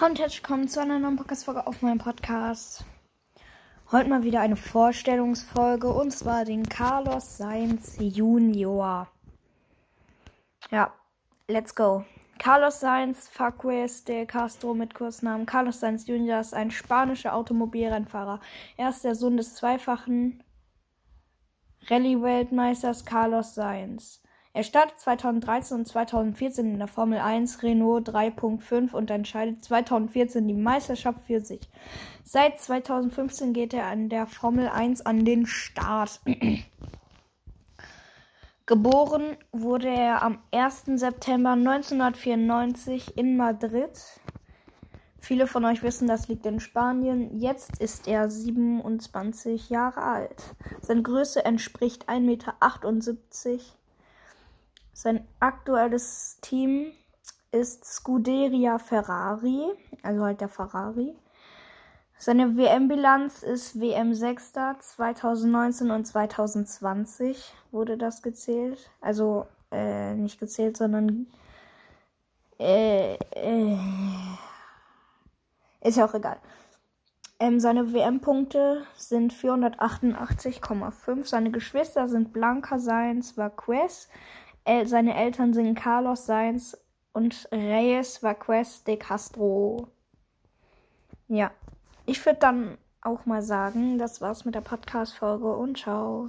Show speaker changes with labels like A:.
A: Hallo und herzlich willkommen zu einer neuen Podcast-Folge auf meinem Podcast. Heute mal wieder eine Vorstellungsfolge und zwar den Carlos Sainz Junior. Ja, let's go. Carlos Sainz Facues de Castro mit Kursnamen Carlos Sainz Junior ist ein spanischer Automobilrennfahrer. Er ist der Sohn des zweifachen Rallye-Weltmeisters Carlos Sainz. Er startet 2013 und 2014 in der Formel 1 Renault 3.5 und entscheidet 2014 die Meisterschaft für sich. Seit 2015 geht er an der Formel 1 an den Start. Geboren wurde er am 1. September 1994 in Madrid. Viele von euch wissen, das liegt in Spanien. Jetzt ist er 27 Jahre alt. Seine Größe entspricht 1,78 Meter. Sein aktuelles Team ist Scuderia Ferrari, also halt der Ferrari. Seine WM-Bilanz ist WM 6. 2019 und 2020 wurde das gezählt. Also äh, nicht gezählt, sondern äh, äh, ist ja auch egal. Ähm, seine WM-Punkte sind 488,5. Seine Geschwister sind Blanca Sainz Vaquez, El seine Eltern sind Carlos Sainz und Reyes Vaquez de Castro. Ja, ich würde dann auch mal sagen, das war's mit der Podcast-Folge und ciao.